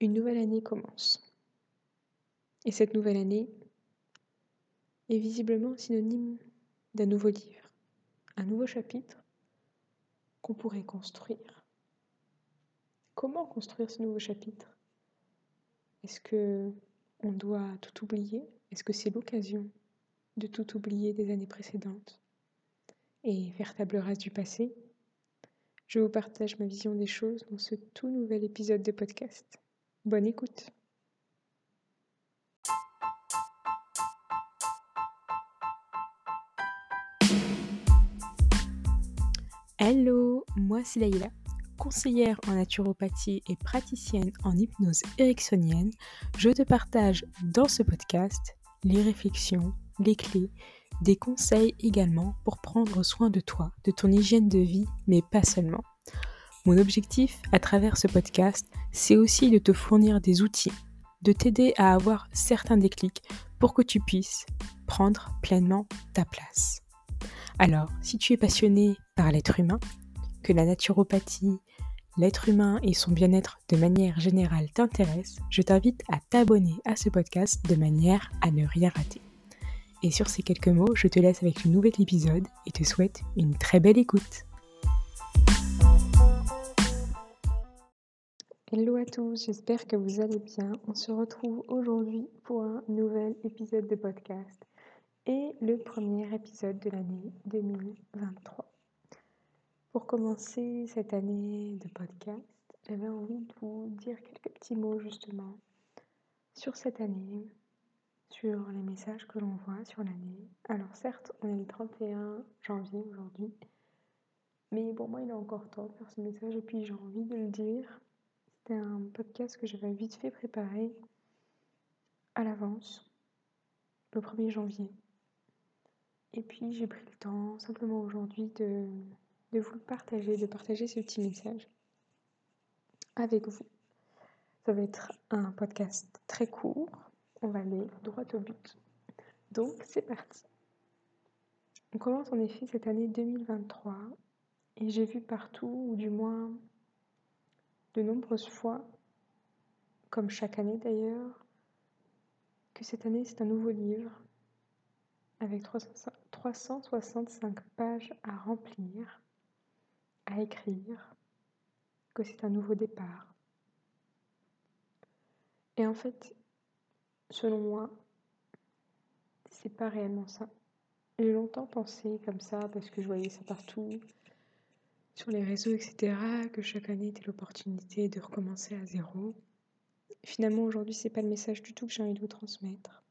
Une nouvelle année commence. Et cette nouvelle année est visiblement synonyme d'un nouveau livre, un nouveau chapitre qu'on pourrait construire. Comment construire ce nouveau chapitre? Est-ce que on doit tout oublier? Est-ce que c'est l'occasion de tout oublier des années précédentes et faire table rase du passé? Je vous partage ma vision des choses dans ce tout nouvel épisode de podcast. Bonne écoute Hello, moi c'est Laïla, conseillère en naturopathie et praticienne en hypnose ericksonienne. Je te partage dans ce podcast les réflexions, les clés, des conseils également pour prendre soin de toi, de ton hygiène de vie, mais pas seulement. Mon objectif à travers ce podcast, c'est aussi de te fournir des outils, de t'aider à avoir certains déclics pour que tu puisses prendre pleinement ta place. Alors, si tu es passionné par l'être humain, que la naturopathie, l'être humain et son bien-être de manière générale t'intéressent, je t'invite à t'abonner à ce podcast de manière à ne rien rater. Et sur ces quelques mots, je te laisse avec le nouvel épisode et te souhaite une très belle écoute. Hello à tous, j'espère que vous allez bien. On se retrouve aujourd'hui pour un nouvel épisode de podcast et le premier épisode de l'année 2023. Pour commencer cette année de podcast, j'avais envie de vous dire quelques petits mots justement sur cette année, sur les messages que l'on voit sur l'année. Alors certes, on est le 31 janvier aujourd'hui, mais pour moi il est encore temps de faire ce message et puis j'ai envie de le dire un podcast que j'avais vite fait préparer à l'avance, le 1er janvier. Et puis j'ai pris le temps simplement aujourd'hui de, de vous le partager, de partager ce petit message avec vous. Ça va être un podcast très court. On va aller droit au but. Donc c'est parti. On commence en effet cette année 2023 et j'ai vu partout, ou du moins de nombreuses fois, comme chaque année d'ailleurs, que cette année c'est un nouveau livre avec 365 pages à remplir, à écrire, que c'est un nouveau départ. Et en fait, selon moi, c'est pas réellement ça. J'ai longtemps pensé comme ça parce que je voyais ça partout, sur les réseaux, etc., que chaque année était l'opportunité de recommencer à zéro. Finalement, aujourd'hui, c'est pas le message du tout que j'ai envie de vous transmettre.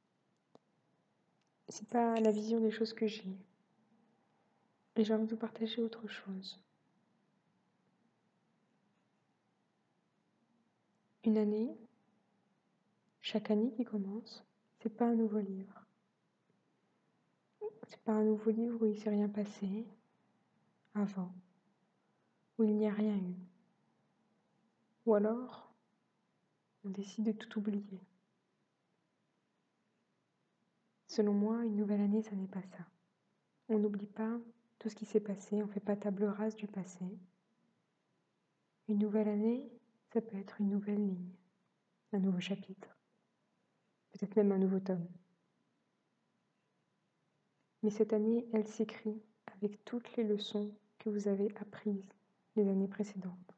C'est pas la vision des choses que j'ai. Et j'ai envie de vous partager autre chose. Une année, chaque année qui commence, c'est pas un nouveau livre. C'est pas un nouveau livre où il s'est rien passé avant où il n'y a rien eu. Ou alors, on décide de tout oublier. Selon moi, une nouvelle année, ça n'est pas ça. On n'oublie pas tout ce qui s'est passé, on ne fait pas table rase du passé. Une nouvelle année, ça peut être une nouvelle ligne, un nouveau chapitre, peut-être même un nouveau tome. Mais cette année, elle s'écrit avec toutes les leçons que vous avez apprises les années précédentes,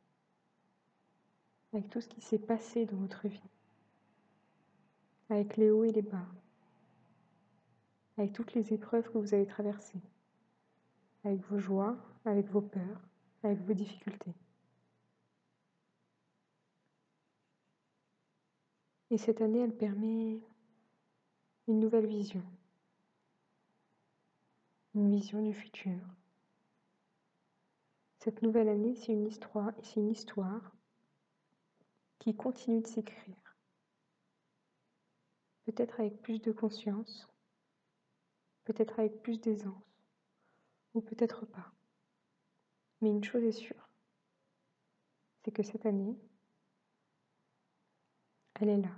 avec tout ce qui s'est passé dans votre vie, avec les hauts et les bas, avec toutes les épreuves que vous avez traversées, avec vos joies, avec vos peurs, avec vos difficultés. Et cette année, elle permet une nouvelle vision, une vision du futur, cette nouvelle année, c'est une histoire, c'est une histoire qui continue de s'écrire. Peut-être avec plus de conscience, peut-être avec plus d'aisance, ou peut-être pas. Mais une chose est sûre, c'est que cette année, elle est là.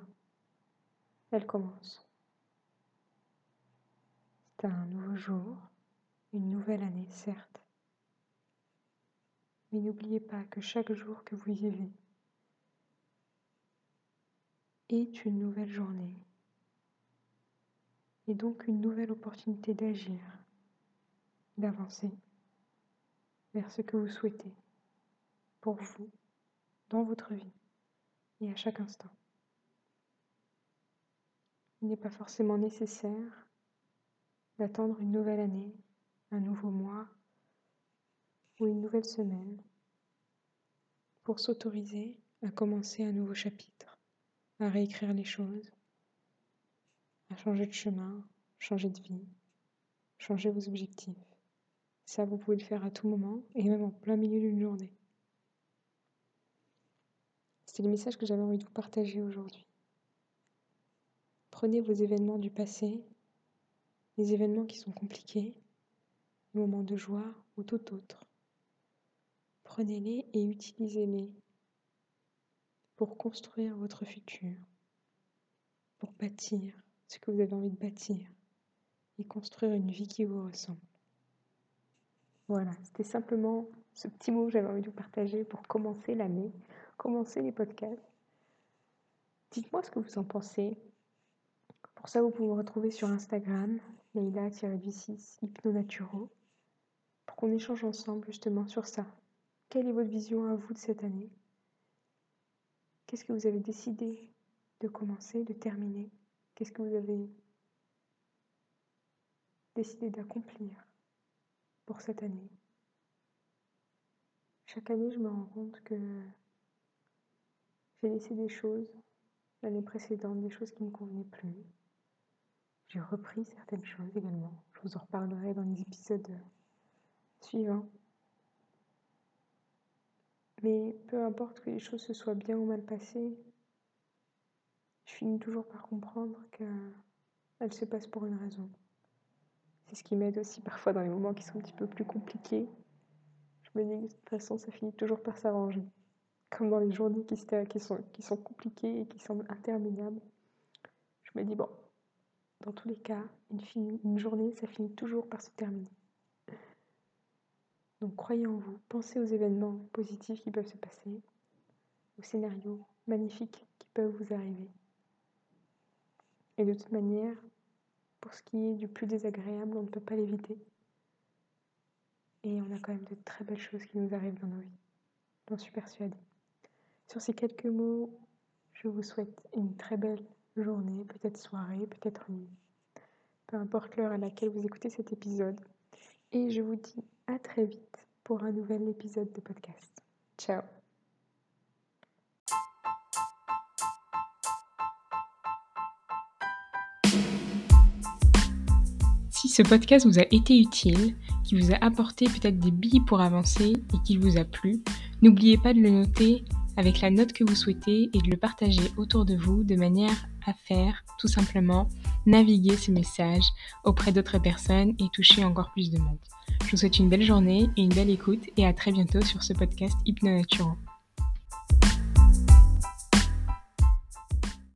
Elle commence. C'est un nouveau jour, une nouvelle année, certes. Mais n'oubliez pas que chaque jour que vous vivez est une nouvelle journée et donc une nouvelle opportunité d'agir, d'avancer vers ce que vous souhaitez pour vous, dans votre vie et à chaque instant. Il n'est pas forcément nécessaire d'attendre une nouvelle année, un nouveau mois ou une nouvelle semaine pour s'autoriser à commencer un nouveau chapitre, à réécrire les choses, à changer de chemin, changer de vie, changer vos objectifs. Ça, vous pouvez le faire à tout moment et même en plein milieu d'une journée. C'est le message que j'avais envie de vous partager aujourd'hui. Prenez vos événements du passé, les événements qui sont compliqués, les moments de joie ou tout autre. Prenez-les et utilisez-les pour construire votre futur, pour bâtir ce que vous avez envie de bâtir et construire une vie qui vous ressemble. Voilà, c'était simplement ce petit mot que j'avais envie de vous partager pour commencer l'année, commencer les podcasts. Dites-moi ce que vous en pensez. Pour ça, vous pouvez me retrouver sur Instagram, Leila-du6 Hypnonaturo, pour qu'on échange ensemble justement sur ça. Quelle est votre vision à vous de cette année? Qu'est-ce que vous avez décidé de commencer, de terminer? Qu'est-ce que vous avez décidé d'accomplir pour cette année? Chaque année, je me rends compte que j'ai laissé des choses l'année précédente, des choses qui ne me convenaient plus. J'ai repris certaines choses également. Je vous en reparlerai dans les épisodes suivants. Mais peu importe que les choses se soient bien ou mal passées, je finis toujours par comprendre qu'elles se passent pour une raison. C'est ce qui m'aide aussi parfois dans les moments qui sont un petit peu plus compliqués. Je me dis que de toute façon, ça finit toujours par s'arranger. Comme dans les journées qui, sont, compliquées et qui semblent interminables. Je me dis, bon, dans tous les cas, une journée, ça finit toujours par se terminer. Donc croyez en vous, pensez aux événements positifs qui peuvent se passer, aux scénarios magnifiques qui peuvent vous arriver. Et de toute manière, pour ce qui est du plus désagréable, on ne peut pas l'éviter. Et on a quand même de très belles choses qui nous arrivent dans nos vies. J'en suis persuadée. Sur ces quelques mots, je vous souhaite une très belle journée, peut-être soirée, peut-être nuit. Peu importe l'heure à laquelle vous écoutez cet épisode. Et je vous dis à très vite pour un nouvel épisode de podcast. Ciao Si ce podcast vous a été utile, qui vous a apporté peut-être des billes pour avancer et qu'il vous a plu, n'oubliez pas de le noter avec la note que vous souhaitez et de le partager autour de vous de manière à faire tout simplement naviguer ce message auprès d'autres personnes et toucher encore plus de monde. Je vous souhaite une belle journée et une belle écoute et à très bientôt sur ce podcast Hypnonatural.